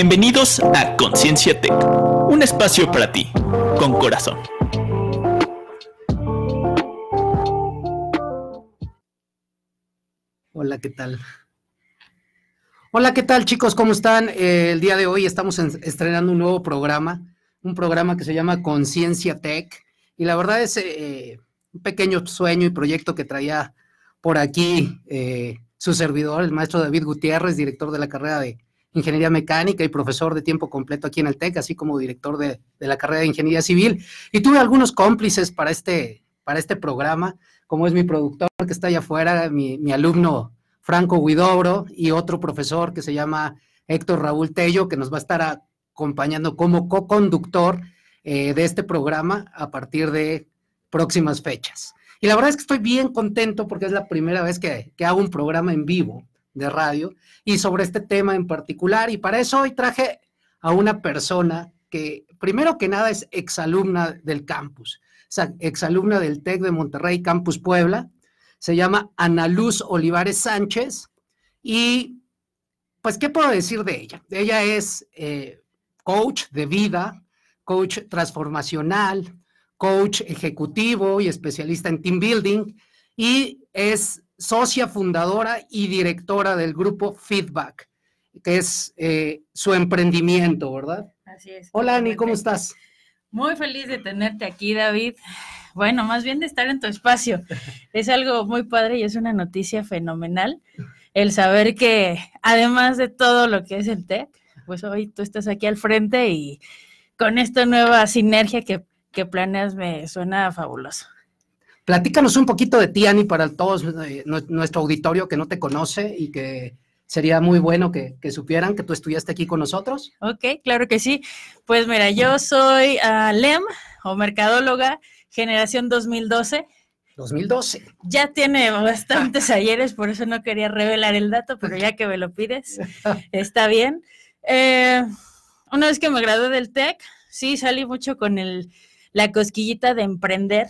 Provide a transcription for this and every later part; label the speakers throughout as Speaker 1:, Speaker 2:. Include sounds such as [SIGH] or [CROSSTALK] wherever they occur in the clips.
Speaker 1: Bienvenidos a Conciencia Tech, un espacio para ti, con corazón.
Speaker 2: Hola, ¿qué tal? Hola, ¿qué tal chicos? ¿Cómo están? Eh, el día de hoy estamos estrenando un nuevo programa, un programa que se llama Conciencia Tech. Y la verdad es eh, un pequeño sueño y proyecto que traía por aquí eh, su servidor, el maestro David Gutiérrez, director de la carrera de Ingeniería Mecánica y profesor de tiempo completo aquí en el TEC, así como director de, la carrera de Ingeniería Civil. Y tuve algunos cómplices para este, para este programa, como es mi productor que está allá afuera, mi, alumno Franco Guidobro y otro profesor que se llama Héctor Raúl Tello, que nos va a estar acompañando como co-conductor eh, de este programa a partir de próximas fechas. Y la verdad es que estoy bien contento porque es la primera vez que, que hago un programa en vivo de radio y sobre este tema en particular. Y para eso hoy traje a una persona que, primero que nada, es exalumna del campus, exalumna del TEC de Monterrey, Campus Puebla. Se llama Ana Luz Olivares Sánchez. Y, pues, ¿qué puedo decir de ella? Ella es eh, coach de vida, coach transformacional, coach ejecutivo y especialista en team building y es socia fundadora y directora del grupo Feedback, que es eh, su emprendimiento, ¿verdad?
Speaker 3: Así es.
Speaker 2: Hola Ani, ¿cómo estás?
Speaker 3: Muy feliz de tenerte aquí, David. Bueno, más bien de estar en tu espacio. [LAUGHS] Es algo muy padre y es una noticia fenomenal el saber que además de todo lo que es el TEC, pues hoy tú estás aquí al frente y con esta nueva sinergia que que planeas me suena fabuloso.
Speaker 2: Platícanos un poquito de ti, Ani, para todos eh, nuestro auditorio que no te conoce y que sería muy bueno que, supieran que tú estudiaste aquí con nosotros.
Speaker 3: Ok, claro que sí. Pues mira, yo soy uh, LEM o mercadóloga, generación 2012.
Speaker 2: 2012.
Speaker 3: Ya tiene bastantes [LAUGHS] ayeres, por eso no quería revelar el dato, pero ya que me lo pides, [LAUGHS] está bien. Eh, una vez que me gradué del TEC, sí salí mucho con el la cosquillita de emprender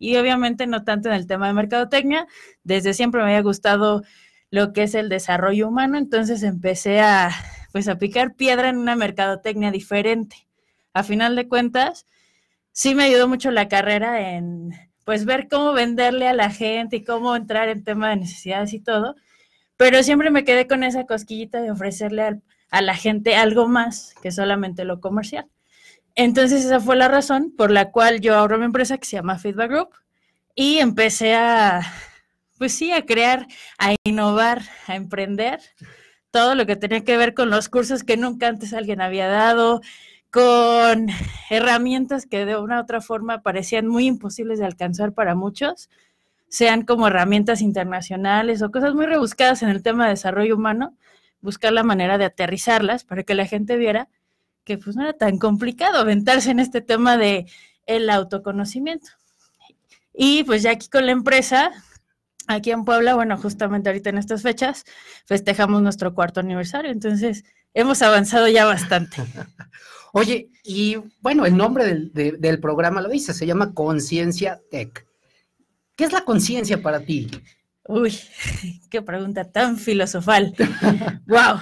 Speaker 3: y obviamente no tanto en el tema de mercadotecnia, desde siempre me había gustado lo que es el desarrollo humano, entonces empecé a pues a picar piedra en una mercadotecnia diferente. A final de cuentas, sí me ayudó mucho la carrera en pues ver cómo venderle a la gente y cómo entrar en tema de necesidades y todo, pero siempre me quedé con esa cosquillita de ofrecerle a la gente algo más que solamente lo comercial. Entonces esa fue la razón por la cual yo abro mi empresa que se llama Feedback Group y empecé a, pues sí, a crear, a innovar, a emprender todo lo que tenía que ver con los cursos que nunca antes alguien había dado, con herramientas que de una u otra forma parecían muy imposibles de alcanzar para muchos, sean como herramientas internacionales o cosas muy rebuscadas en el tema de desarrollo humano, buscar la manera de aterrizarlas para que la gente viera que pues no era tan complicado aventarse en este tema de el autoconocimiento. Y pues ya aquí con la empresa, aquí en Puebla, bueno, justamente ahorita en estas fechas, festejamos nuestro cuarto aniversario, entonces hemos avanzado ya bastante. [LAUGHS]
Speaker 2: Oye, y bueno, el nombre del, del programa lo dice, se llama Conciencia Tech. ¿Qué es la conciencia para ti?
Speaker 3: Uy, [LAUGHS] qué pregunta tan filosofal. [LAUGHS] wow.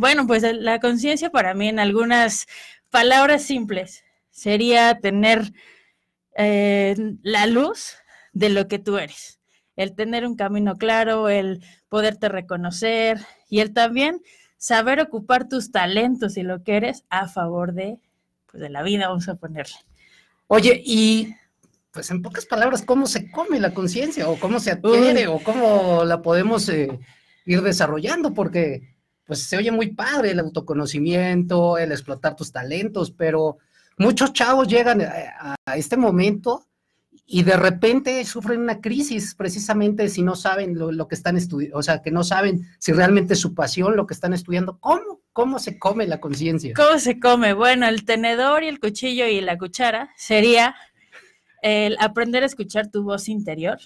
Speaker 3: Bueno, pues la conciencia para mí en algunas palabras simples sería tener eh, la luz de lo que tú eres, el tener un camino claro, el poderte reconocer y el también saber ocupar tus talentos y lo que eres a favor de, pues, de la vida, vamos a ponerle.
Speaker 2: Oye, y pues en pocas palabras, ¿cómo se come la conciencia o cómo se adquiere o cómo la podemos eh, ir desarrollando? Porque pues se oye muy padre el autoconocimiento, el explotar tus talentos, pero muchos chavos llegan a, este momento y de repente sufren una crisis precisamente si no saben lo, que están estudiando, o sea, que no saben si realmente es su pasión lo que están estudiando. ¿Cómo? ¿Cómo se come la conciencia?
Speaker 3: ¿Cómo se come? Bueno, el tenedor y el cuchillo y la cuchara sería el aprender a escuchar tu voz interior,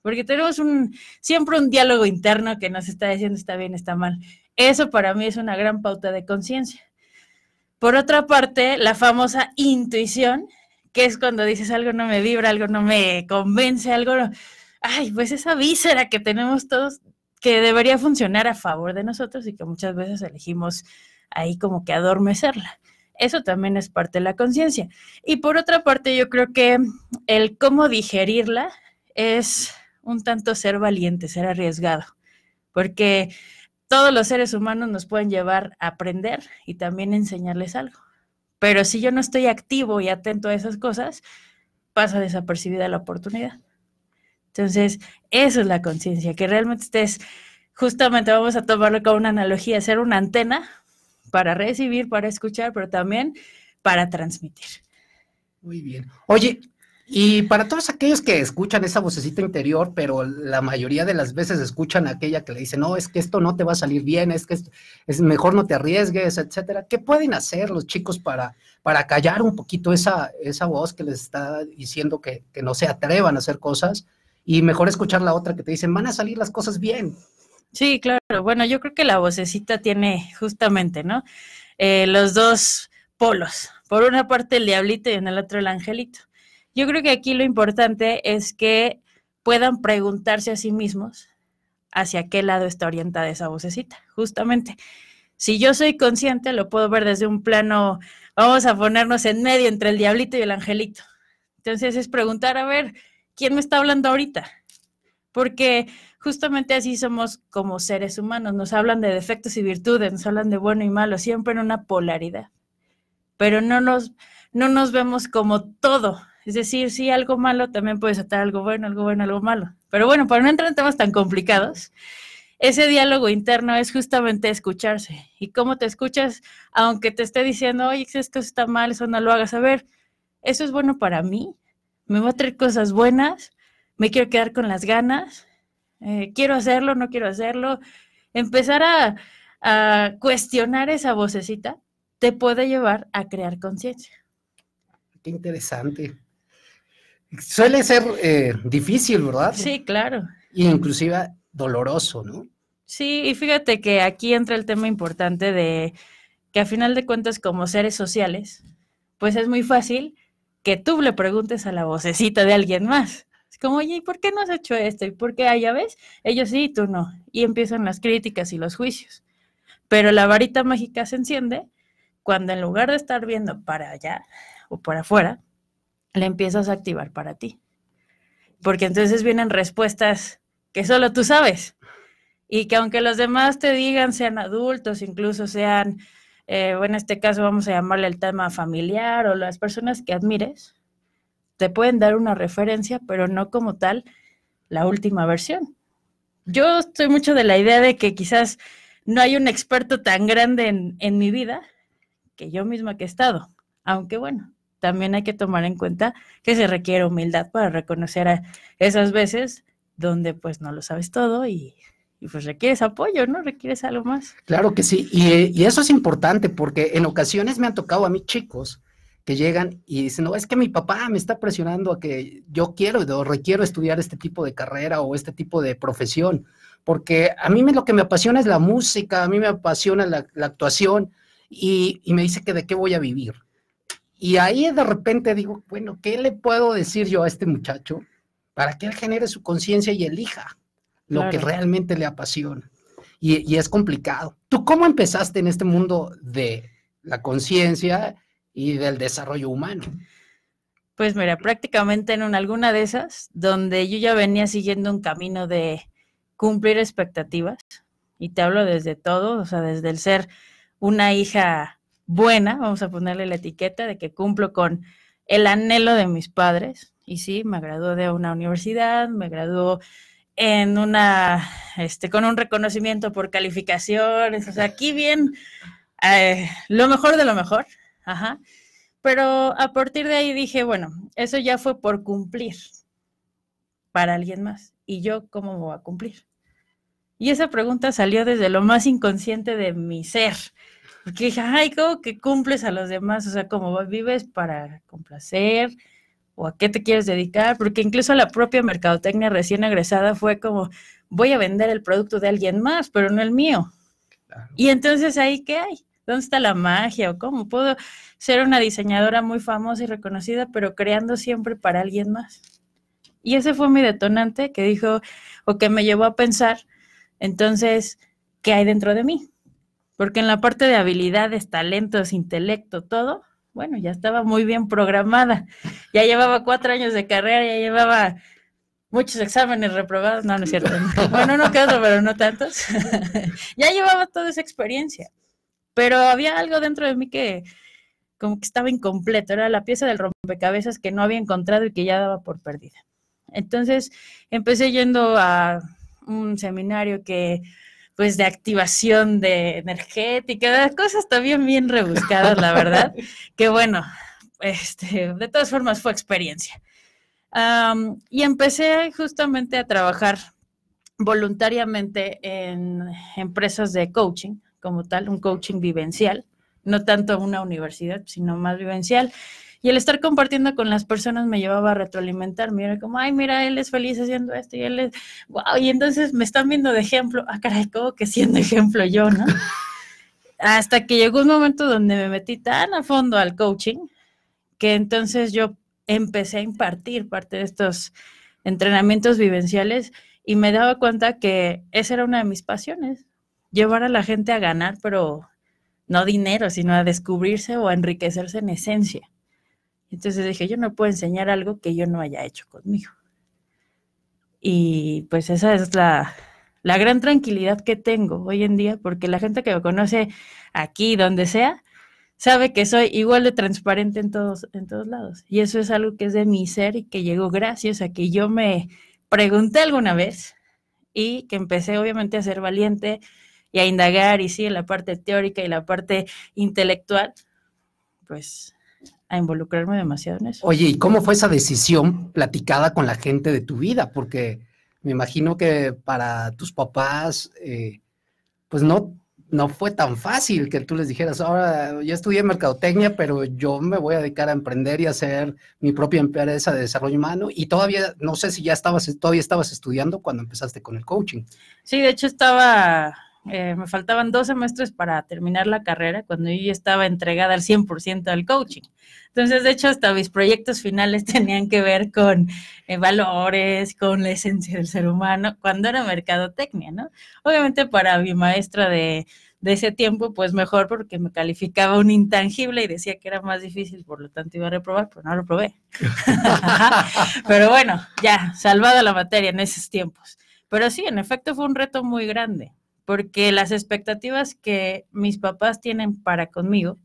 Speaker 3: porque tenemos un siempre un diálogo interno que nos está diciendo está bien, está mal. Eso para mí es una gran pauta de conciencia. Por otra parte, la famosa intuición, que es cuando dices algo no me vibra, algo no me convence, algo, ay, pues esa víscera que tenemos todos que debería funcionar a favor de nosotros y que muchas veces elegimos ahí como que adormecerla. Eso también es parte de la conciencia. Y por otra parte, yo creo que el cómo digerirla es un tanto ser valiente, ser arriesgado, porque todos los seres humanos nos pueden llevar a aprender y también enseñarles algo. Pero si yo no estoy activo y atento a esas cosas, pasa desapercibida la oportunidad. Entonces, eso es la conciencia, que realmente estés, justamente vamos a tomarlo como una analogía, ser una antena para recibir, para escuchar, pero también para transmitir.
Speaker 2: Muy bien. Oye, y para todos aquellos que escuchan esa vocecita interior, pero la mayoría de las veces escuchan aquella que le dice, no, es que esto no te va a salir bien, es que es mejor no te arriesgues, etcétera. ¿Qué pueden hacer los chicos para, para callar un poquito esa, esa voz que les está diciendo que, que no se atrevan a hacer cosas? Y mejor escuchar la otra que te dicen, van a salir las cosas bien.
Speaker 3: Sí, claro. Bueno, yo creo que la vocecita tiene justamente, ¿no? Eh, los dos polos. Por una parte el diablito y en el otro el angelito. Yo creo que aquí lo importante es que puedan preguntarse a sí mismos hacia qué lado está orientada esa vocecita. Justamente, si yo soy consciente, lo puedo ver desde un plano, vamos a ponernos en medio entre el diablito y el angelito. Entonces es preguntar, a ver, ¿quién me está hablando ahorita? Porque justamente así somos como seres humanos, nos hablan de defectos y virtudes, nos hablan de bueno y malo, siempre en una polaridad. Pero no nos, no nos vemos como todo, es decir, sí, algo malo también puede estar algo bueno, algo bueno, algo malo. Pero bueno, para no entrar en temas tan complicados, ese diálogo interno es justamente escucharse. Y cómo te escuchas, aunque te esté diciendo, oye, esto está mal, eso no lo hagas. A ver, eso es bueno para mí, me va a traer cosas buenas, me quiero quedar con las ganas, eh, quiero hacerlo, no quiero hacerlo. Empezar a, a cuestionar esa vocecita te puede llevar a crear conciencia.
Speaker 2: Qué interesante. Suele ser eh, difícil, ¿verdad?
Speaker 3: Sí, claro.
Speaker 2: Y inclusive doloroso, ¿no?
Speaker 3: Sí, y fíjate que aquí entra el tema importante de que a final de cuentas como seres sociales, pues es muy fácil que tú le preguntes a la vocecita de alguien más. Es como, oye, ¿y por qué no has hecho esto? ¿Y por qué? Ah, ya ves, ellos sí, tú no. Y empiezan las críticas y los juicios. Pero la varita mágica se enciende cuando en lugar de estar viendo para allá o para afuera, le empiezas a activar para ti. Porque entonces vienen respuestas que solo tú sabes. Y que aunque los demás te digan, sean adultos, incluso sean, eh, bueno, en este caso vamos a llamarle el tema familiar o las personas que admires, te pueden dar una referencia, pero no como tal la última versión. Yo estoy mucho de la idea de que quizás no hay un experto tan grande en, en mi vida que yo misma que he estado, aunque bueno, también hay que tomar en cuenta que se requiere humildad para reconocer a esas veces donde pues no lo sabes todo y, pues requieres apoyo, ¿no? Requieres algo más.
Speaker 2: Claro que sí, y, eso es importante porque en ocasiones me han tocado a mí chicos que llegan y dicen, no, es que mi papá me está presionando a que yo quiero o requiero estudiar este tipo de carrera o este tipo de profesión, porque a mí me, lo que me apasiona es la música, a mí me apasiona la, actuación y, y me dice que de qué voy a vivir. Y ahí de repente digo, bueno, ¿qué le puedo decir yo a este muchacho para que él genere su conciencia y elija lo que realmente le apasiona? Y, es complicado. ¿Tú cómo empezaste en este mundo de la conciencia y del desarrollo humano?
Speaker 3: Pues mira, prácticamente en alguna de esas, donde yo ya venía siguiendo un camino de cumplir expectativas, y te hablo desde todo, o sea, desde el ser una hija buena, vamos a ponerle la etiqueta de que cumplo con el anhelo de mis padres. Y sí, me graduó de una universidad, me graduó en una, este, con un reconocimiento por calificaciones, o sea, aquí bien, eh, lo mejor de lo mejor, ajá. Pero a partir de ahí dije, bueno, eso ya fue por cumplir para alguien más. ¿Y yo cómo voy a cumplir? Y esa pregunta salió desde lo más inconsciente de mi ser. Porque dije, ay, ¿cómo que cumples a los demás? O sea, ¿cómo vives para complacer? ¿O a qué te quieres dedicar? Porque incluso la propia mercadotecnia recién egresada fue como, voy a vender el producto de alguien más, pero no el mío. Y entonces ahí, ¿qué hay? ¿Dónde está la magia? ¿O cómo puedo ser una diseñadora muy famosa y reconocida, pero creando siempre para alguien más? Y ese fue mi detonante que dijo, o que me llevó a pensar, entonces, ¿qué hay dentro de mí? Porque en la parte de habilidades, talentos, intelecto, todo, bueno, ya estaba muy bien programada. Ya llevaba cuatro años de carrera, ya llevaba muchos exámenes reprobados. No, no es cierto. [LAUGHS] Bueno, no quedó, pero no tantos. [LAUGHS] ya llevaba toda esa experiencia. Pero había algo dentro de mí que como que estaba incompleto. Era la pieza del rompecabezas que no había encontrado y que ya daba por perdida. Entonces empecé yendo a un seminario que pues de activación de energética, cosas también bien rebuscadas, la verdad, [LAUGHS] que bueno, este, de todas formas fue experiencia. y empecé justamente a trabajar voluntariamente en empresas de coaching, como tal, un coaching vivencial, no tanto una universidad, sino más vivencial. Y el estar compartiendo con las personas me llevaba a retroalimentarme. Era como, ay, mira, él es feliz haciendo esto y él es, wow. Y entonces me están viendo de ejemplo. Ah, caray, como que siendo ejemplo yo, no? Hasta que llegó un momento donde me metí tan a fondo al coaching que entonces yo empecé a impartir parte de estos entrenamientos vivenciales y me daba cuenta que esa era una de mis pasiones, llevar a la gente a ganar, pero no dinero, sino a descubrirse o a enriquecerse en esencia. Entonces dije, yo no puedo enseñar algo que yo no haya hecho conmigo. Y pues esa es la, la gran tranquilidad que tengo hoy en día, porque la gente que me conoce aquí, donde sea, sabe que soy igual de transparente en todos, en todos lados. Y eso es algo que es de mi ser y que llegó gracias a que yo me pregunté alguna vez y que empecé obviamente a ser valiente y a indagar y sí, en la parte teórica y la parte intelectual, pues a involucrarme demasiado en eso.
Speaker 2: Oye, ¿y cómo fue esa decisión platicada con la gente de tu vida? Porque me imagino que para tus papás, eh, pues no, no fue tan fácil que tú les dijeras, ahora ya estudié mercadotecnia, pero yo me voy a dedicar a emprender y a hacer mi propia empresa de desarrollo humano. Y todavía, no sé si ya estabas, todavía estabas estudiando cuando empezaste con el coaching.
Speaker 3: Sí, de hecho estaba eh, me faltaban dos semestres para terminar la carrera cuando yo estaba entregada al 100% al coaching. Entonces, de hecho, hasta mis proyectos finales [LAUGHS] tenían que ver con eh, valores, con la esencia del ser humano, cuando era mercadotecnia, ¿no? Obviamente para mi maestra de, de ese tiempo, pues mejor porque me calificaba un intangible y decía que era más difícil, por lo tanto iba a reprobar, pero no reprobé. [LAUGHS] pero bueno, ya, salvada la materia en esos tiempos. Pero sí, en efecto fue un reto muy grande porque las expectativas que mis papás tienen para conmigo,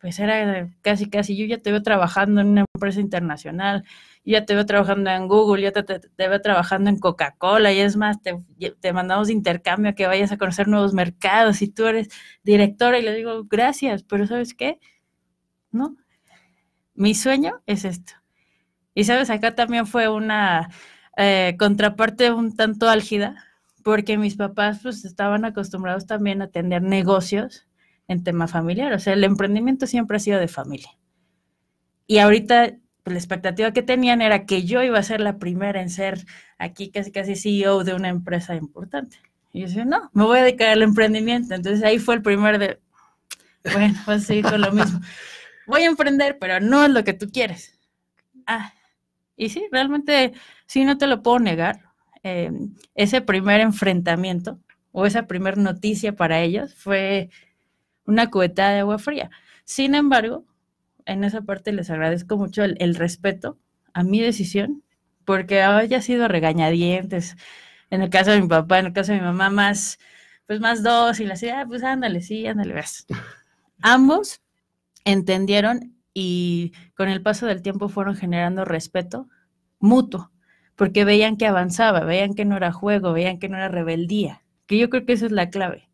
Speaker 3: pues era casi, casi, yo ya te veo trabajando en una empresa internacional, ya te veo trabajando en Google, ya te, veo trabajando en Coca-Cola, y es más, te, mandamos intercambio a que vayas a conocer nuevos mercados y tú eres directora y le digo, gracias, pero ¿sabes qué? No, mi sueño es esto. Y sabes, acá también fue una eh, contraparte un tanto álgida, porque mis papás pues estaban acostumbrados también a tener negocios en tema familiar, o sea, el emprendimiento siempre ha sido de familia. Y ahorita pues, la expectativa que tenían era que yo iba a ser la primera en ser aquí casi casi CEO de una empresa importante. Y yo decía, no, me voy a dedicar al emprendimiento. Entonces ahí fue el primer de, bueno, pues sí, con lo mismo. [LAUGHS] Voy a emprender, pero no es lo que tú quieres. Ah, y sí, realmente sí, no te lo puedo negar Em, ese primer enfrentamiento o esa primera noticia para ellos fue una cubeta de agua fría. Sin embargo, en esa parte les agradezco mucho el, respeto a mi decisión, porque haya sido regañadientes, en el caso de mi papá, en el caso de mi mamá, más, pues más dos, y la decía, pues ándale, sí, ándale, ves. [LAUGHS] Ambos entendieron y con el paso del tiempo fueron generando respeto mutuo porque veían que avanzaba, veían que no era juego, veían que no era rebeldía, que yo creo que esa es la clave.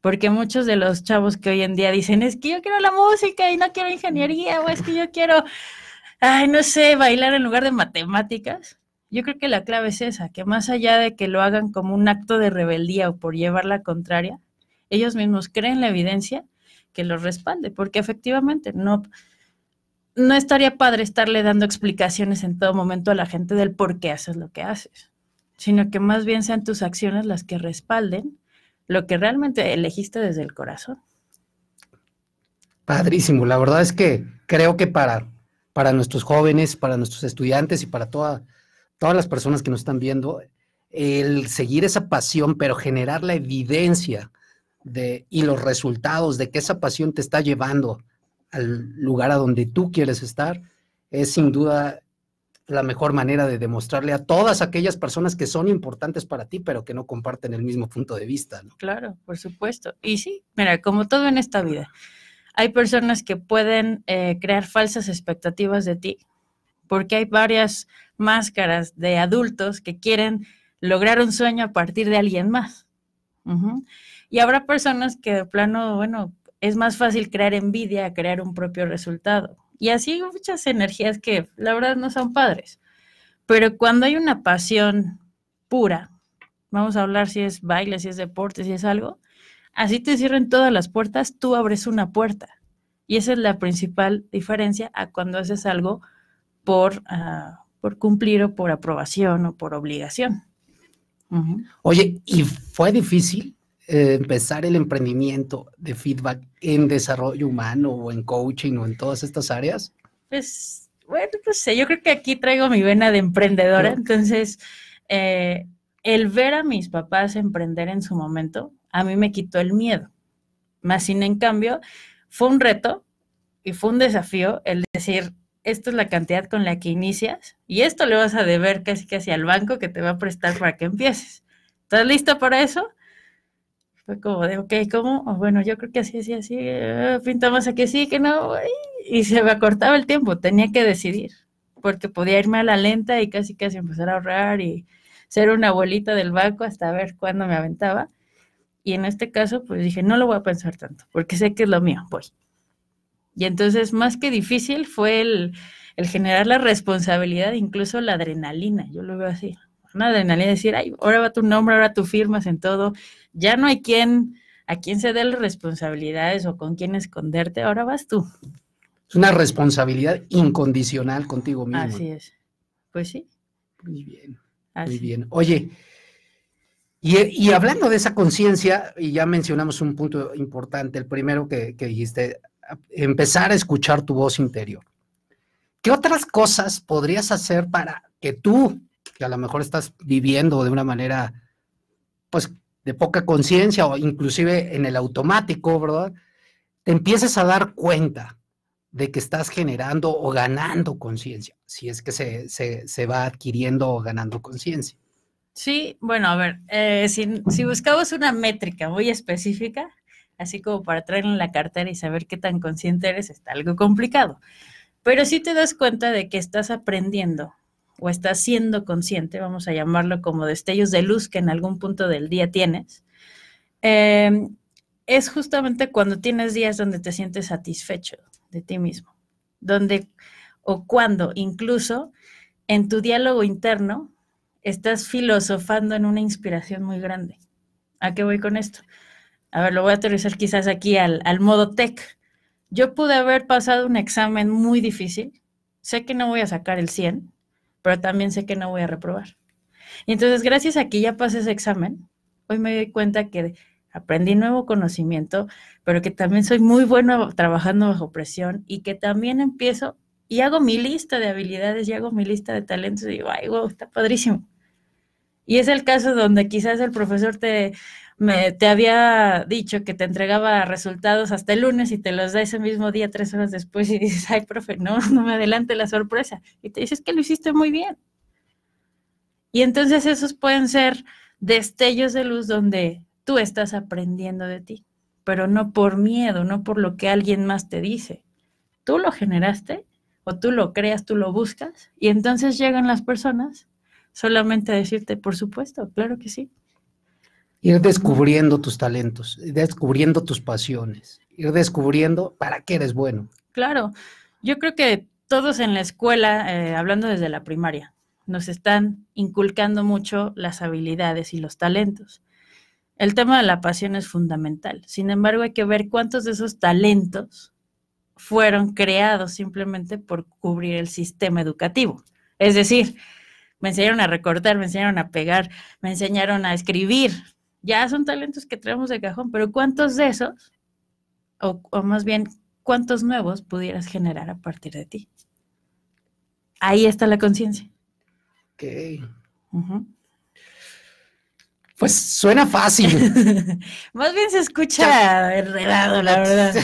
Speaker 3: Porque muchos de los chavos que hoy en día dicen, es que yo quiero la música y no quiero ingeniería, o es que yo quiero, ay, no sé, bailar en lugar de matemáticas. Yo creo que la clave es esa, que más allá de que lo hagan como un acto de rebeldía o por llevar la contraria, ellos mismos creen la evidencia que los respalde, porque efectivamente no, no estaría padre estarle dando explicaciones en todo momento a la gente del por qué haces lo que haces, sino que más bien sean tus acciones las que respalden lo que realmente elegiste desde el corazón.
Speaker 2: Padrísimo, la verdad es que creo que para, para nuestros jóvenes, para nuestros estudiantes y para toda, todas las personas que nos están viendo, el seguir esa pasión, pero generar la evidencia de, y los resultados de que esa pasión te está llevando al lugar a donde tú quieres estar, es sin duda la mejor manera de demostrarle a todas aquellas personas que son importantes para ti, pero que no comparten el mismo punto de vista.
Speaker 3: Claro, por supuesto. Y sí, mira, como todo en esta vida, hay personas que pueden eh, crear falsas expectativas de ti, porque hay varias máscaras de adultos que quieren lograr un sueño a partir de alguien más. Y habrá personas que de plano, bueno, es más fácil crear envidia a crear un propio resultado. Y así muchas energías que la verdad no son padres. Pero cuando hay una pasión pura, vamos a hablar si es baile, si es deporte, si es algo, así te cierren todas las puertas, tú abres una puerta. Y esa es la principal diferencia a cuando haces algo por, ah, por cumplir o por aprobación o por obligación.
Speaker 2: Oye, ¿y fue difícil eh, empezar el emprendimiento de feedback en desarrollo humano o en coaching o en todas estas áreas?
Speaker 3: Pues, bueno, no sé, yo creo que aquí traigo mi vena de emprendedora, entonces eh, el ver a mis papás emprender en su momento, a mí me quitó el miedo. Más sin en cambio, fue un reto y fue un desafío el decir, esto es la cantidad con la que inicias y esto le vas a deber casi casi al banco que te va a prestar para que empieces. ¿Estás listo para eso? Fue como de, ok, ¿cómo? bueno, yo creo que así, así, así, uh, pintamos aquí, sí, que no, y se me acortaba el tiempo, tenía que decidir, porque podía irme a la lenta y casi casi empezar a ahorrar y ser una abuelita del banco hasta ver cuándo me aventaba. Y en este caso, pues dije, no lo voy a pensar tanto, porque sé que es lo mío, voy. Y entonces, más que difícil, fue el, el generar la responsabilidad, incluso la adrenalina, yo lo veo así una adrenalina, decir, ay, ahora va tu nombre, ahora tú firmas en todo, ya no hay quien, a quien se dé las responsabilidades o con quién esconderte, ahora vas tú.
Speaker 2: Es una responsabilidad incondicional contigo mismo.
Speaker 3: Así es. Pues sí.
Speaker 2: Muy bien. Muy bien. Oye, y, hablando de esa conciencia, y ya mencionamos un punto importante, el primero que, que dijiste, empezar a escuchar tu voz interior. ¿Qué otras cosas podrías hacer para que tú que a lo mejor estás viviendo de una manera, pues, de poca conciencia o inclusive en el automático, ¿verdad? Te empieces a dar cuenta de que estás generando o ganando conciencia, si es que se, se, va adquiriendo o ganando conciencia.
Speaker 3: Sí, bueno, a ver, eh, si, si, buscamos una métrica muy específica, así como para traerla en la cartera y saber qué tan consciente eres, está algo complicado. Pero si te das cuenta de que estás aprendiendo o estás siendo consciente, vamos a llamarlo como destellos de luz que en algún punto del día tienes, em, es justamente cuando tienes días donde te sientes satisfecho de ti mismo, donde o cuando incluso en tu diálogo interno estás filosofando en una inspiración muy grande. ¿A qué voy con esto? A ver, lo voy a aterrizar quizás aquí al, al modo tech. Yo pude haber pasado un examen muy difícil, sé que no voy a sacar el 100, pero también sé que no voy a reprobar. Y entonces, gracias a que ya pasé ese examen, hoy me doy cuenta que aprendí nuevo conocimiento, pero que también soy muy bueno trabajando bajo presión y que también empiezo y hago mi lista de habilidades y hago mi lista de talentos y digo, ay, wow, está padrísimo. Y es el caso donde quizás el profesor te, me, te había dicho que te entregaba resultados hasta el lunes y te los da ese mismo día, tres horas después, y [LAUGHS] dices, ay, profe, no, no me adelante la sorpresa. Y te dices que lo hiciste muy bien. Y entonces esos pueden ser destellos de luz donde tú estás aprendiendo de ti, pero no por miedo, no por lo que alguien más te dice. Tú lo generaste o tú lo creas, tú lo buscas, y entonces llegan las personas solamente a decirte, por supuesto, claro que sí
Speaker 2: ir descubriendo tus talentos, ir descubriendo tus pasiones, ir descubriendo para qué eres bueno.
Speaker 3: Claro, yo creo que todos en la escuela, eh, hablando desde la primaria, nos están inculcando mucho las habilidades y los talentos. El tema de la pasión es fundamental. Sin embargo, hay que ver cuántos de esos talentos fueron creados simplemente por cubrir el sistema educativo. Es decir, me enseñaron a recortar, me enseñaron a pegar, me enseñaron a escribir, ya son talentos que traemos de cajón, pero ¿cuántos de esos, o, más bien, cuántos nuevos pudieras generar a partir de ti? Ahí está la conciencia.
Speaker 2: Ok. Pues suena fácil. [LAUGHS]
Speaker 3: Más bien se escucha enredado, la verdad.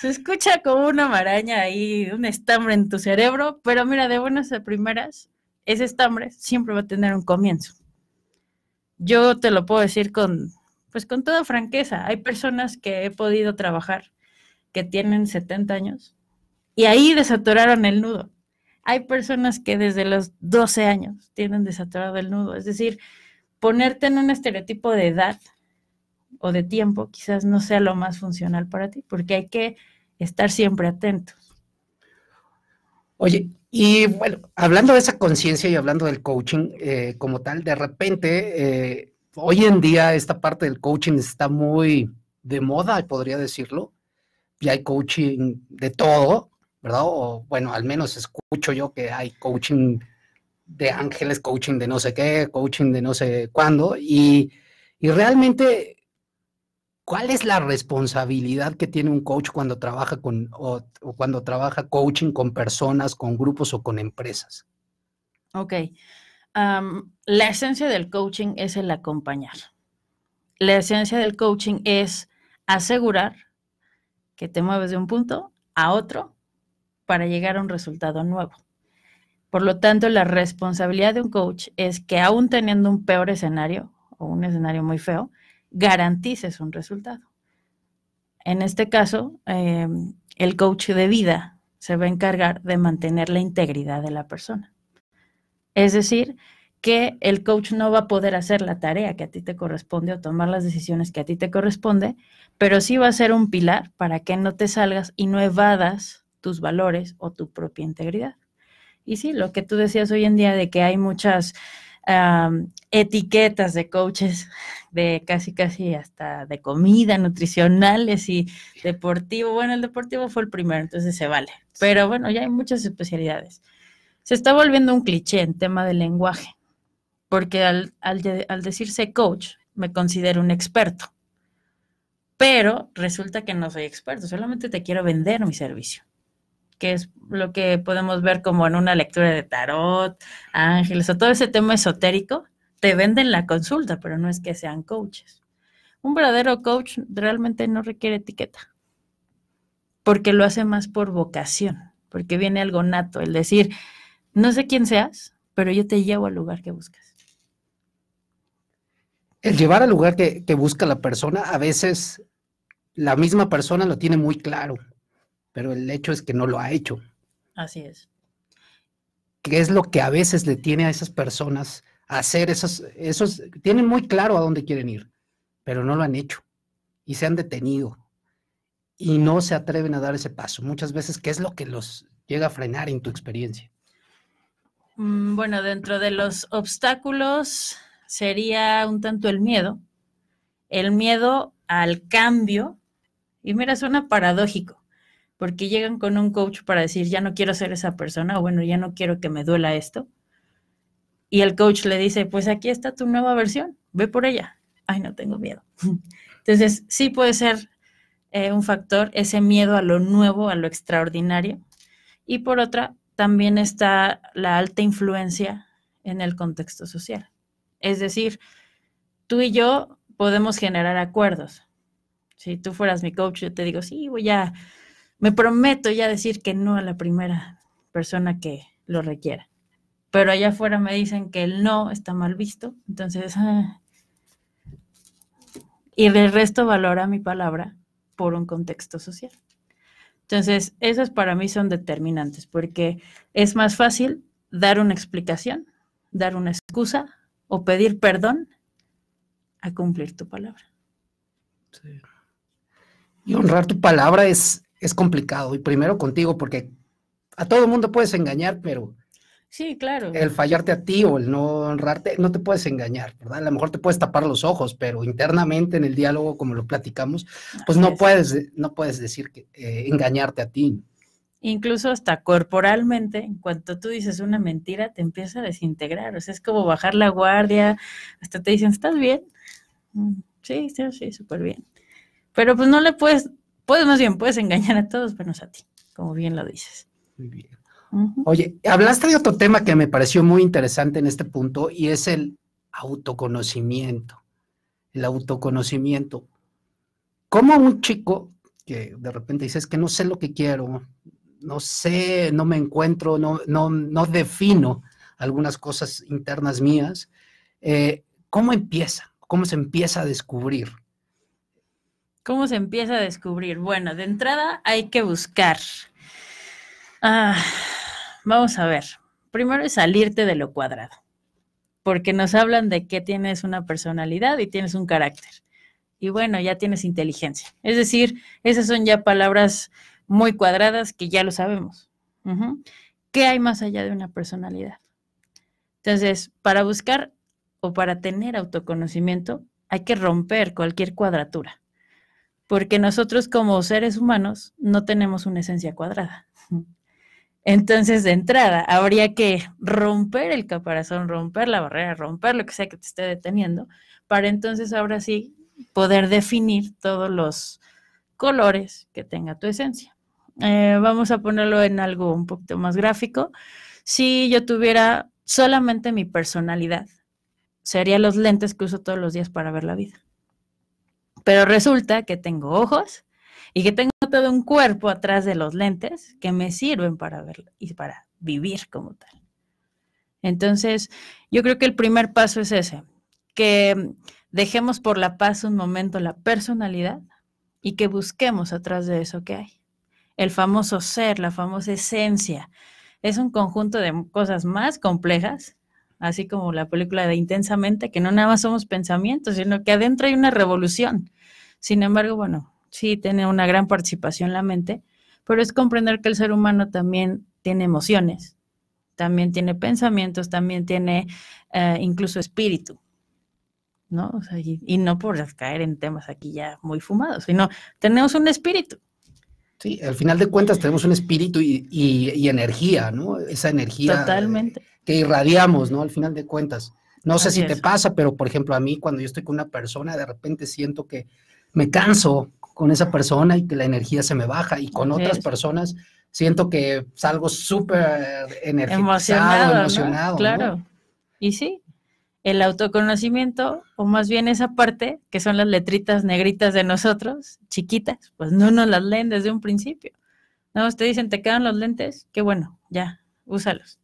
Speaker 3: Se escucha como una maraña ahí, un estambre en tu cerebro, pero mira, de buenas a primeras, ese estambre siempre va a tener un comienzo. Yo te lo puedo decir con, pues con toda franqueza. Hay personas que he podido trabajar que tienen 70 años y ahí desaturaron el nudo. Hay personas que desde los 12 años tienen desaturado el nudo. Es decir, ponerte en un estereotipo de edad o de tiempo quizás no sea lo más funcional para ti, porque hay que estar siempre atentos.
Speaker 2: Oye, y bueno, hablando de esa conciencia y hablando del coaching eh, como tal, de repente, eh, hoy en día esta parte del coaching está muy de moda, podría decirlo. Ya hay coaching de todo, ¿verdad? O bueno, al menos escucho yo que hay coaching de ángeles, coaching de no sé qué, coaching de no sé cuándo, y, y realmente ¿Cuál es la responsabilidad que tiene un coach cuando trabaja con o, cuando trabaja coaching con personas, con grupos o con empresas?
Speaker 3: Ok. la esencia del coaching es el acompañar. La esencia del coaching es asegurar que te mueves de un punto a otro para llegar a un resultado nuevo. Por lo tanto, la responsabilidad de un coach es que aún teniendo un peor escenario o un escenario muy feo, garantices un resultado. En este caso, em, el coach de vida se va a encargar de mantener la integridad de la persona. Es decir, que el coach no va a poder hacer la tarea que a ti te corresponde o tomar las decisiones que a ti te corresponde, pero sí va a ser un pilar para que no te salgas y no evadas tus valores o tu propia integridad. Y sí, lo que tú decías hoy en día de que hay muchas etiquetas de coaches de casi casi hasta de comida, nutricionales y deportivo. Bueno, el deportivo fue el primero, entonces se vale. Pero bueno, ya hay muchas especialidades. Se está volviendo un cliché en tema de lenguaje, porque al, al decirse coach me considero un experto, pero resulta que no soy experto, solamente te quiero vender mi servicio que es lo que podemos ver como en una lectura de tarot, ángeles o todo ese tema esotérico, te venden la consulta, pero no es que sean coaches. Un verdadero coach realmente no requiere etiqueta, porque lo hace más por vocación, porque viene algo nato, el decir, no sé quién seas, pero yo te llevo al lugar que buscas.
Speaker 2: El llevar al lugar que, que busca la persona, a veces la misma persona lo tiene muy claro pero el hecho es que no lo ha hecho.
Speaker 3: Así es.
Speaker 2: ¿Qué es lo que a veces le tiene a esas personas hacer esos, esos, tienen muy claro a dónde quieren ir, pero no lo han hecho y se han detenido y no se atreven a dar ese paso. Muchas veces, ¿qué es lo que los llega a frenar en tu experiencia?
Speaker 3: Mm, bueno, dentro de los obstáculos sería un tanto el miedo, el miedo al cambio. Y mira, suena paradójico, porque llegan con un coach para decir, ya no quiero ser esa persona, o bueno, ya no quiero que me duela esto. Y el coach le dice, pues aquí está tu nueva versión, ve por ella. Ay, no tengo miedo. [LAUGHS] Entonces, sí puede ser eh, un factor ese miedo a lo nuevo, a lo extraordinario. Y por otra, también está la alta influencia en el contexto social. Es decir, tú y yo podemos generar acuerdos. Si tú fueras mi coach, yo te digo, sí, voy a me prometo ya decir que no a la primera persona que lo requiera. Pero allá afuera me dicen que el no está mal visto, entonces... Ah. y el resto valora mi palabra por un contexto social. Entonces, esas para mí son determinantes, porque es más fácil dar una explicación, dar una excusa o pedir perdón a cumplir tu palabra.
Speaker 2: Y honrar tu palabra es es complicado. Y primero contigo, porque a todo mundo puedes engañar, pero
Speaker 3: sí, claro.
Speaker 2: El fallarte a ti o el no honrarte, no te puedes engañar, ¿verdad? A lo mejor te puedes tapar los ojos, pero internamente en el diálogo, como lo platicamos, pues no puedes, no puedes decir que eh, engañarte a ti.
Speaker 3: Incluso hasta corporalmente, en cuanto tú dices una mentira, te empieza a desintegrar. O sea, es como bajar la guardia, hasta te dicen, ¿estás bien? Mm, sí, sí, sí, súper bien. Pero pues no le puedes Puedes, más bien, puedes engañar a todos menos a ti, como bien lo dices.
Speaker 2: Muy bien. Oye, hablaste de otro tema que me pareció muy interesante en este punto y es el autoconocimiento. el autoconocimiento. ¿Cómo un chico que de repente dice, es que no sé lo que quiero, no sé, no me encuentro, no, no, no defino algunas cosas internas mías, eh, ¿cómo empieza? ¿Cómo se empieza a descubrir?
Speaker 3: ¿Cómo se empieza a descubrir? Bueno, de entrada hay que buscar. Ah, vamos a ver. Primero es salirte de lo cuadrado, porque nos hablan de que tienes una personalidad y tienes un carácter. Y bueno, ya tienes inteligencia. Es decir, esas son ya palabras muy cuadradas que ya lo sabemos. ¿Qué hay más allá de una personalidad? Entonces, para buscar o para tener autoconocimiento, hay que romper cualquier cuadratura, porque nosotros como seres humanos no tenemos una esencia cuadrada. Entonces, de entrada, habría que romper el caparazón, romper la barrera, romper lo que sea que te esté deteniendo, para entonces ahora sí poder definir todos los colores que tenga tu esencia. Eh, vamos a ponerlo en algo un poquito más gráfico. Si yo tuviera solamente mi personalidad, serían los lentes que uso todos los días para ver la vida. Pero resulta que tengo ojos y que tengo todo un cuerpo atrás de los lentes que me sirven para ver y para vivir como tal. Entonces, yo creo que el primer paso es ese, que dejemos por la paz un momento la personalidad y que busquemos atrás de eso que hay. El famoso ser, la famosa esencia, es un conjunto de cosas más complejas así como la película de Intensamente, que no nada más somos pensamientos, sino que adentro hay una revolución. Sin embargo, bueno, sí tiene una gran participación la mente, pero es comprender que el ser humano también tiene emociones, también tiene pensamientos, también tiene eh, incluso espíritu. ¿no? y, no por caer en temas aquí ya muy fumados, sino tenemos un espíritu.
Speaker 2: Sí, al final de cuentas tenemos un espíritu y, y energía, ¿no? Esa energía.
Speaker 3: Totalmente
Speaker 2: que irradiamos, ¿no? Al final de cuentas. No sé si te pasa, pero por ejemplo, a mí cuando yo estoy con una persona, de repente siento que me canso con esa persona y que la energía se me baja y con otras personas siento que salgo súper emocionado, emocionado.
Speaker 3: Claro. Y sí, el autoconocimiento, o más bien esa parte, que son las letritas negritas de nosotros, chiquitas, pues no nos las leen desde un principio. No, ustedes dicen, ¿te quedan los lentes? Qué bueno, ya, úsalos.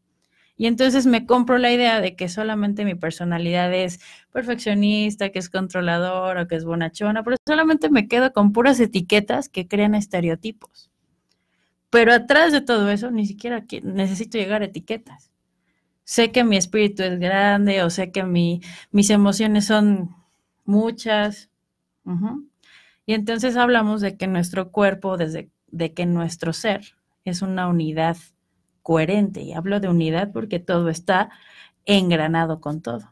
Speaker 3: Y entonces me compro la idea de que solamente mi personalidad es perfeccionista, que es controladora, que es bonachona, pero solamente me quedo con puras etiquetas que crean estereotipos. Pero atrás de todo eso, ni siquiera necesito llegar a etiquetas. Sé que mi espíritu es grande o sé que mi, mis emociones son muchas. Y entonces hablamos de que nuestro cuerpo, desde de que nuestro ser es una unidad coherente. Y hablo de unidad porque todo está engranado con todo.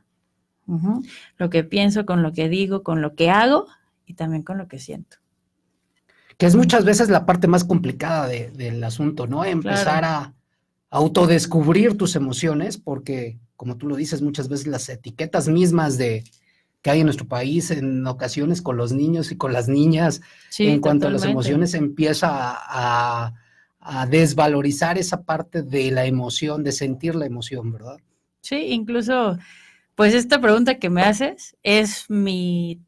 Speaker 3: Lo que pienso, con lo que digo, con lo que hago y también con lo que siento.
Speaker 2: Que es muchas veces la parte más complicada del asunto, ¿no? Empezar a autodescubrir tus emociones, porque, como tú lo dices, muchas veces las etiquetas mismas de que hay en nuestro país en ocasiones con los niños y con las niñas en cuanto a las emociones empieza a a desvalorizar esa parte de la emoción, de sentir la emoción, ¿verdad?
Speaker 3: Sí, incluso, pues esta pregunta que me haces es mi,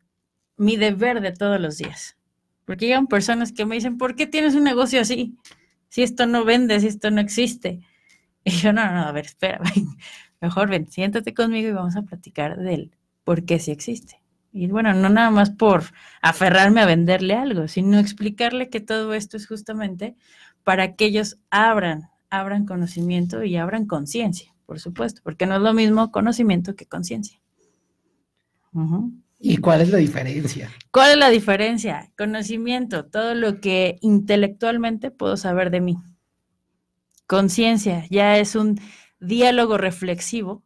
Speaker 3: mi deber de todos los días. Porque llegan personas que me dicen, ¿por qué tienes un negocio así? Si esto no vende, si esto no existe. Y yo, no, no, a ver, espera, [LAUGHS] mejor ven, siéntate conmigo y vamos a platicar del por qué sí existe. Y bueno, no nada más por aferrarme a venderle algo, sino explicarle que todo esto es justamente para que ellos abran, abran conocimiento y abran conciencia, por supuesto, porque no es lo mismo conocimiento que conciencia.
Speaker 2: ¿Y cuál es la diferencia?
Speaker 3: ¿Cuál es la diferencia? Conocimiento, todo lo que intelectualmente puedo saber de mí. Conciencia, ya es un diálogo reflexivo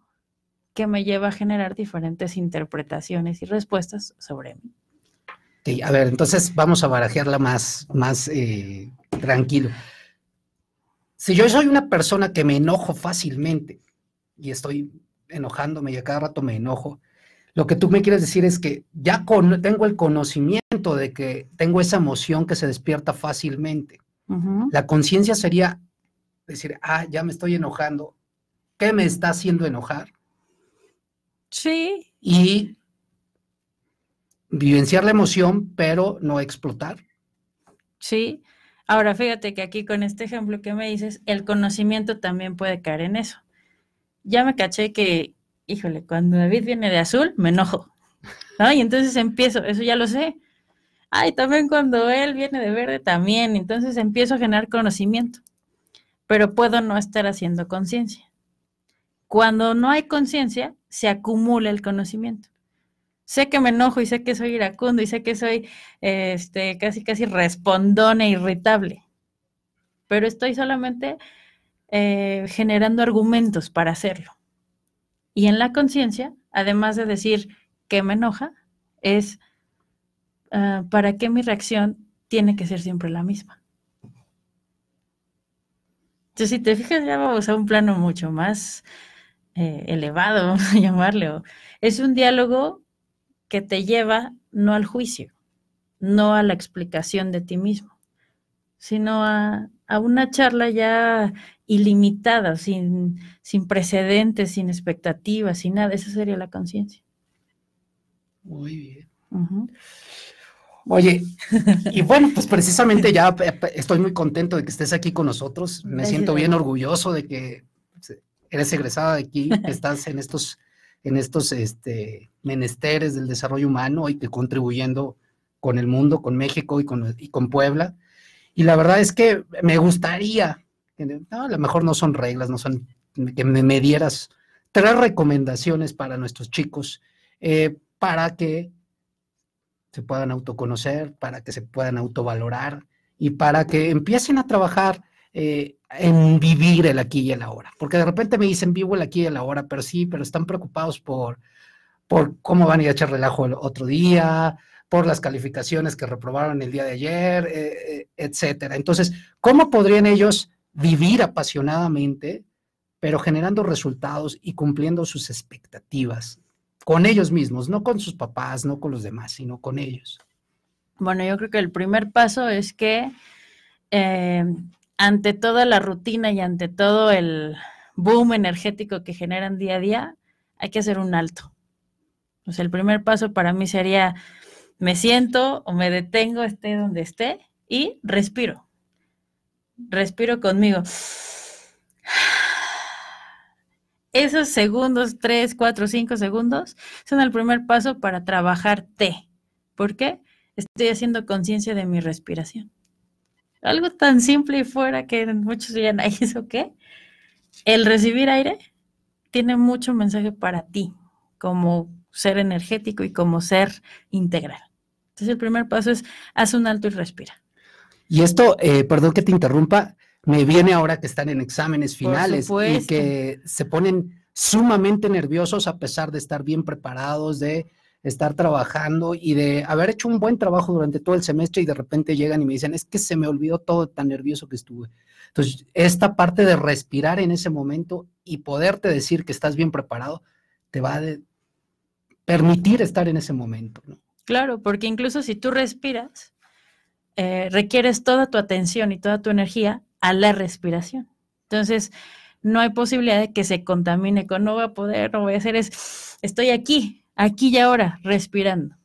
Speaker 3: que me lleva a generar diferentes interpretaciones y respuestas sobre mí.
Speaker 2: Sí, a ver, entonces vamos a barajearla más, más eh, tranquilo. Si yo soy una persona que me enojo fácilmente y estoy enojándome y a cada rato me enojo, lo que tú me quieres decir es que ya tengo el conocimiento de que tengo esa emoción que se despierta fácilmente. La conciencia sería decir, ah, ya me estoy enojando. ¿Qué me está haciendo enojar?
Speaker 3: Sí.
Speaker 2: Y vivenciar la emoción, pero no explotar.
Speaker 3: Sí. Ahora fíjate que aquí con este ejemplo que me dices, el conocimiento también puede caer en eso. Ya me caché que, híjole, cuando David viene de azul, me enojo. ¿no? Y entonces empiezo, eso ya lo sé. Ay, también cuando él viene de verde, también. Entonces empiezo a generar conocimiento, pero puedo no estar haciendo conciencia. Cuando no hay conciencia, se acumula el conocimiento. Sé que me enojo y sé que soy iracundo y sé que soy este, casi, casi respondón e irritable, pero estoy solamente eh, generando argumentos para hacerlo. Y en la conciencia, además de decir que me enoja, es ah, para qué mi reacción tiene que ser siempre la misma. Entonces, si te fijas, ya vamos a un plano mucho más eh, elevado, [LAUGHS] vamos a llamarle. Es un diálogo que te lleva no al juicio, no a la explicación de ti mismo, sino a, una charla ya ilimitada, sin, sin precedentes, sin expectativas, sin nada. Esa sería la conciencia.
Speaker 2: Muy bien. Oye, [LAUGHS] y bueno, pues precisamente ya estoy muy contento de que estés aquí con nosotros. Me siento bien orgulloso de que eres egresada de aquí, que estás en estos, en estos este, menesteres del desarrollo humano y que contribuyendo con el mundo, con México y con, y con Puebla. Y la verdad es que me gustaría, a lo mejor no son reglas, no son que me, dieras tres recomendaciones para nuestros chicos, eh, para que se puedan autoconocer, para que se puedan autovalorar y para que empiecen a trabajar eh, en vivir el aquí y el ahora. Porque de repente me dicen vivo el aquí y el ahora, pero sí, pero están preocupados por, por cómo van a ir a echar relajo el otro día, por las calificaciones que reprobaron el día de ayer, eh, eh, etcétera. Entonces, ¿cómo podrían ellos vivir apasionadamente, pero generando resultados y cumpliendo sus expectativas con ellos mismos, no con sus papás, no con los demás, sino con ellos?
Speaker 3: Bueno, yo creo que el primer paso es que ante toda la rutina y ante todo el boom energético que generan día a día, hay que hacer un alto. O sea, el primer paso para mí sería, me siento o me detengo, esté donde esté, y respiro. Respiro conmigo. Esos segundos, tres, cuatro, cinco segundos, son el primer paso para trabajar T. ¿Por qué? Estoy haciendo conciencia de mi respiración algo tan simple y fuera que muchos dirían, ¿ahí eso qué? El recibir aire tiene mucho mensaje para ti como ser energético y como ser integral. Entonces el primer paso es haz un alto y respira.
Speaker 2: Y esto, eh, perdón que te interrumpa, me viene ahora que están en exámenes finales y que se ponen sumamente nerviosos a pesar de estar bien preparados, de estar trabajando y de haber hecho un buen trabajo durante todo el semestre y de repente llegan y me dicen, es que se me olvidó todo tan nervioso que estuve. Entonces, esta parte de respirar en ese momento y poderte decir que estás bien preparado, te va a permitir estar en ese momento.
Speaker 3: Claro, porque incluso si tú respiras, eh, requieres toda tu atención y toda tu energía a la respiración. Entonces, no hay posibilidad de que se contamine con no voy a poder, no voy a hacer, es, estoy aquí, aquí y ahora, respirando.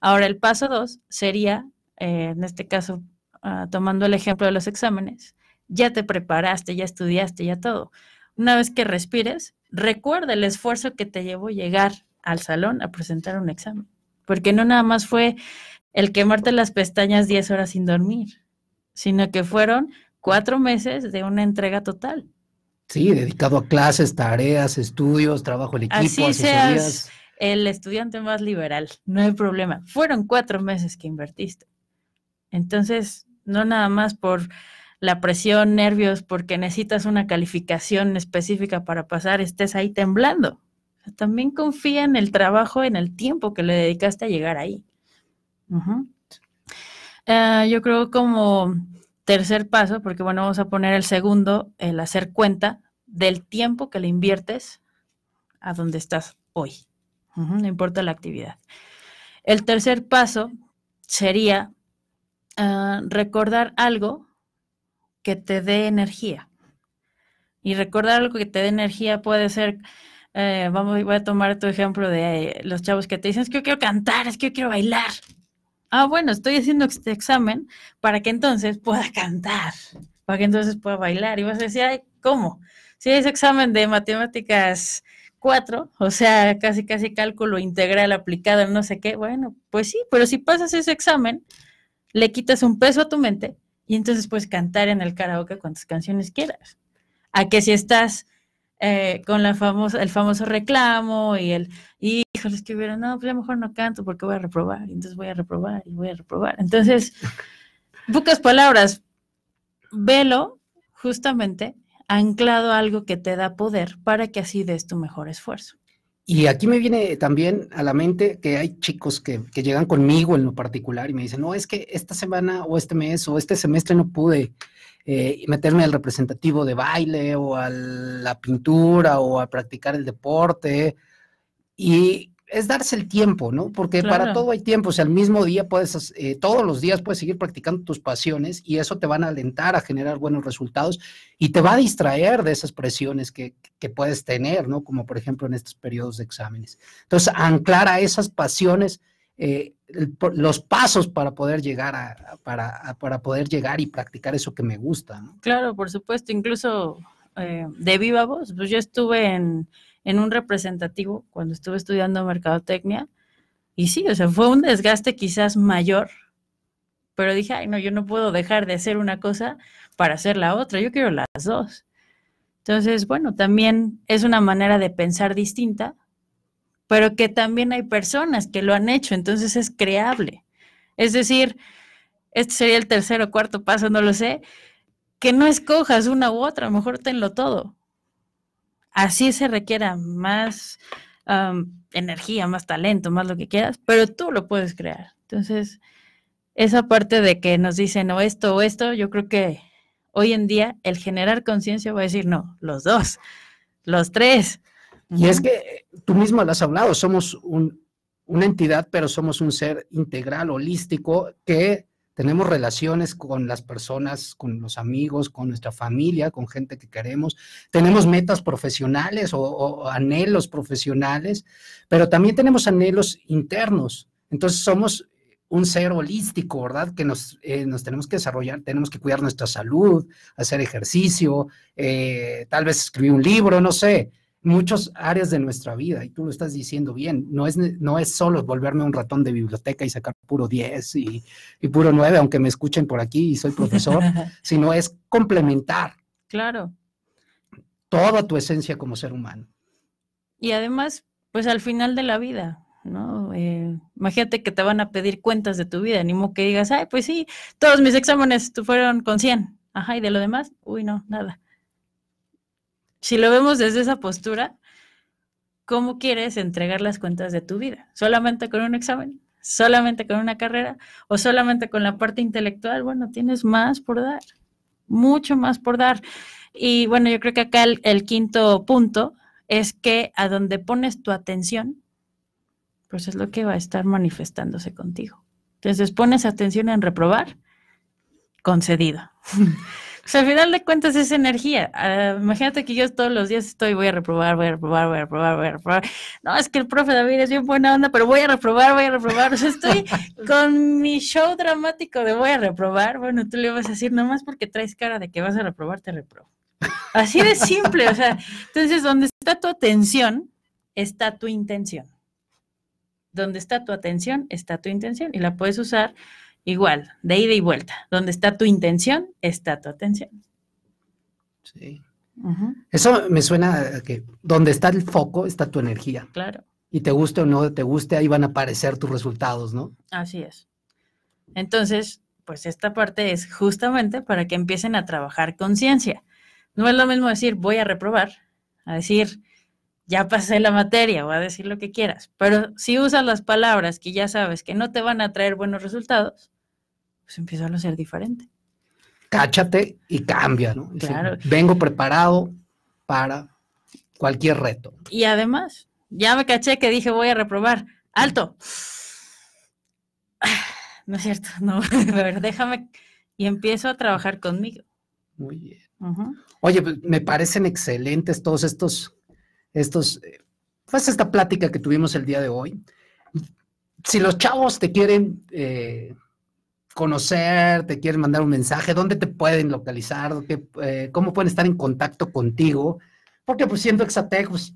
Speaker 3: Ahora, el paso dos sería, eh, en este caso, ah, tomando el ejemplo de los exámenes, ya te preparaste, ya estudiaste, ya todo. Una vez que respires, recuerda el esfuerzo que te llevó llegar al salón a presentar un examen, porque no nada más fue el quemarte las pestañas 10 horas sin dormir, sino que fueron cuatro meses de una entrega total.
Speaker 2: Sí, dedicado a clases, tareas, estudios, trabajo en equipo, Así
Speaker 3: seas el estudiante más liberal, no hay problema. Fueron cuatro meses que invertiste. Entonces, no nada más por la presión, nervios, porque necesitas una calificación específica para pasar, estés ahí temblando. También confía en el trabajo, en el tiempo que le dedicaste a llegar ahí. Eh, yo creo como tercer paso, porque bueno, vamos a poner el segundo, el hacer cuenta del tiempo que le inviertes a donde estás hoy. no importa la actividad. El tercer paso sería ah, recordar algo que te dé energía. Y recordar algo que te dé energía puede ser eh, vamos, voy a tomar tu ejemplo de eh, los chavos que te dicen, es que yo quiero cantar, es que yo quiero bailar. Ah, bueno, estoy haciendo este examen para que entonces pueda cantar, para que entonces pueda bailar. Y vas a decir, ay, ¿cómo? Si es examen de matemáticas 4, o sea, casi casi cálculo integral aplicado no sé qué, bueno, pues sí, pero si pasas ese examen, le quitas un peso a tu mente y entonces puedes cantar en el karaoke cuantas canciones quieras. A que si estás eh, con la famosa, el famoso reclamo y el, híjole, es que hubiera, no, pues a lo mejor no canto porque voy a reprobar, y entonces voy a reprobar y voy a reprobar. Entonces, pocas palabras, velo justamente anclado a algo que te da poder para que así des tu mejor esfuerzo.
Speaker 2: Y aquí me viene también a la mente que hay chicos que, que, llegan conmigo en lo particular y me dicen, no, es que esta semana o este mes o este semestre no pude eh, meterme al representativo de baile o a la pintura o a practicar el deporte. Y es darse el tiempo, ¿no? Porque para todo hay tiempo, o sea, al mismo día puedes, eh, todos los días puedes seguir practicando tus pasiones y eso te van a alentar a generar buenos resultados y te va a distraer de esas presiones que, que puedes tener, ¿no? Como por ejemplo en estos periodos de exámenes. Entonces, anclar a esas pasiones eh, los pasos para poder llegar a, para, para, poder llegar y practicar eso que me gusta.
Speaker 3: Claro, por supuesto, incluso eh, de viva voz, pues yo estuve en, en, un representativo cuando estuve estudiando mercadotecnia y sí, o sea, fue un desgaste quizás mayor, pero dije, ay, no, yo no puedo dejar de hacer una cosa para hacer la otra, yo quiero las dos. Entonces, bueno, también es una manera de pensar distinta pero que también hay personas que lo han hecho, entonces es creable. Es decir, este sería el tercer o cuarto paso, no lo sé, que no escojas una u otra, mejor tenlo todo. Así se requiera más energía, más talento, más lo que quieras, pero tú lo puedes crear. Entonces, esa parte de que nos dicen o esto o esto, yo creo que hoy en día el generar conciencia va a decir, no, los dos, los tres,
Speaker 2: y es que tú mismo lo has hablado, somos una entidad, pero somos un ser integral, holístico, que tenemos relaciones con las personas, con los amigos, con nuestra familia, con gente que queremos. Tenemos metas profesionales o, anhelos profesionales, pero también tenemos anhelos internos. Entonces somos un ser holístico, ¿verdad? Que nos, eh, nos tenemos que desarrollar, tenemos que cuidar nuestra salud, hacer ejercicio, eh, tal vez escribir un libro, no sé muchas áreas de nuestra vida, y tú lo estás diciendo bien, no es, no es solo volverme un ratón de biblioteca y sacar puro 10 y, y puro 9, aunque me escuchen por aquí y soy profesor, [LAUGHS] sino es complementar.
Speaker 3: Claro.
Speaker 2: Toda tu esencia como ser humano.
Speaker 3: Y además, pues al final de la vida, ¿no? Eh, imagínate que te van a pedir cuentas de tu vida, ni modo que digas, ay, pues sí, todos mis exámenes fueron con 100, ajá, y de lo demás, uy, no, nada si lo vemos desde esa postura, ¿cómo quieres entregar las cuentas de tu vida? ¿Solamente con un examen? ¿Solamente con una carrera? ¿O solamente con la parte intelectual? Bueno, tienes más por dar, mucho más por dar. Y bueno, yo creo que acá el, quinto punto es que a donde pones tu atención, pues es lo que va a estar manifestándose contigo. Entonces pones atención en reprobar, concedido. [LAUGHS] O sea, al final de cuentas es energía. Ah, imagínate que yo todos los días estoy, voy a reprobar, voy a reprobar, voy a reprobar, voy a reprobar. No, es que el profe David es bien buena onda, pero voy a reprobar, voy a reprobar. O sea, estoy [LAUGHS] con mi show dramático de voy a reprobar. Bueno, tú le vas a decir, nomás porque traes cara de que vas a reprobar, te reprobo. Así de simple, o sea, entonces donde está tu atención, está tu intención. Donde está tu atención, está tu intención. Y la puedes usar Igual, de ida y vuelta. Donde está tu intención, está tu atención.
Speaker 2: Sí. Eso me suena a que donde está el foco está tu energía.
Speaker 3: Claro.
Speaker 2: Y te guste o no te guste, ahí van a aparecer tus resultados, ¿no?
Speaker 3: Así es. Entonces, pues esta parte es justamente para que empiecen a trabajar conciencia. No es lo mismo decir voy a reprobar, a decir ya pasé la materia o a decir lo que quieras. Pero si usas las palabras que ya sabes que no te van a traer buenos resultados, pues empieza a ser diferente.
Speaker 2: Cáchate y cambia, ¿no? Claro. Vengo preparado para cualquier reto.
Speaker 3: Y además, ya me caché que dije voy a reprobar. ¡Alto! [SIGHS] No es cierto, [LAUGHS] no, a ver, déjame y empiezo a trabajar conmigo.
Speaker 2: Muy bien. Oye, pues, me parecen excelentes todos estos estos, eh, pues esta plática que tuvimos el día de hoy. Si los chavos te quieren eh, conocer, te quieren mandar un mensaje, ¿dónde te pueden localizar? Eh, ¿Cómo pueden estar en contacto contigo? Porque pues siendo Exatec, pues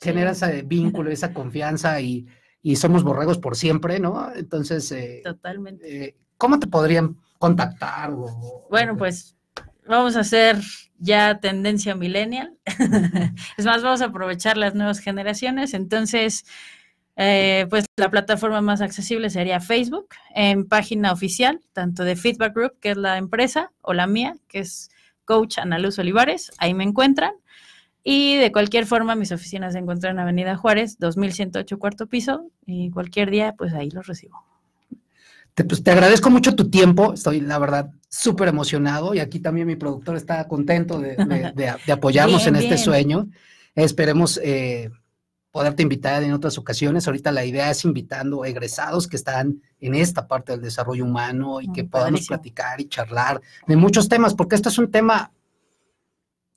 Speaker 2: genera ese vínculo, esa confianza y, y, somos borregos por siempre, ¿no? Entonces,
Speaker 3: Totalmente.
Speaker 2: ¿cómo te podrían contactar?
Speaker 3: bueno, pues vamos a hacer ya tendencia millennial. [LAUGHS] es más, vamos a aprovechar las nuevas generaciones. Entonces, eh, pues la plataforma más accesible sería Facebook, en página oficial, tanto de Feedback Group, que es la empresa, o la mía, que es Coach Ana Luz Olivares, ahí me encuentran. Y de cualquier forma, mis oficinas se encuentran en Avenida Juárez, 2108 cuarto piso, y cualquier día, pues ahí los recibo.
Speaker 2: Te, pues, te agradezco mucho tu tiempo, estoy la verdad súper emocionado y aquí también mi productor está contento de, [LAUGHS] apoyarnos en este sueño. Esperemos eh, poderte invitar en otras ocasiones. Ahorita la idea es invitando egresados que están en esta parte del desarrollo humano y que mm, podamos platicar y charlar de muchos temas, porque esto es un tema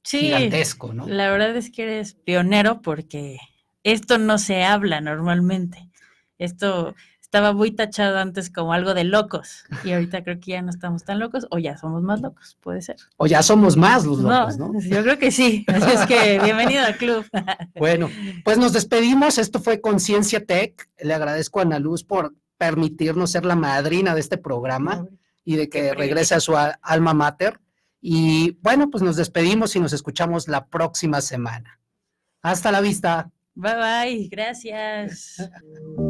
Speaker 2: gigantesco, ¿no?
Speaker 3: La verdad es que eres pionero porque esto no se habla normalmente. Esto estaba muy tachado antes como algo de locos y ahorita creo que ya no estamos tan locos o ya somos más locos, puede ser.
Speaker 2: O ya somos más los locos, ¿no?
Speaker 3: Yo creo que sí, [LAUGHS] así es que bienvenido al club. [LAUGHS]
Speaker 2: Bueno, pues nos despedimos, esto fue Conciencia Tech, le agradezco a Ana Luz por permitirnos ser la madrina de este programa y de que regrese a su alma mater. Y bueno, pues nos despedimos y nos escuchamos la próxima semana. Hasta la vista.
Speaker 3: Bye bye, gracias. [LAUGHS]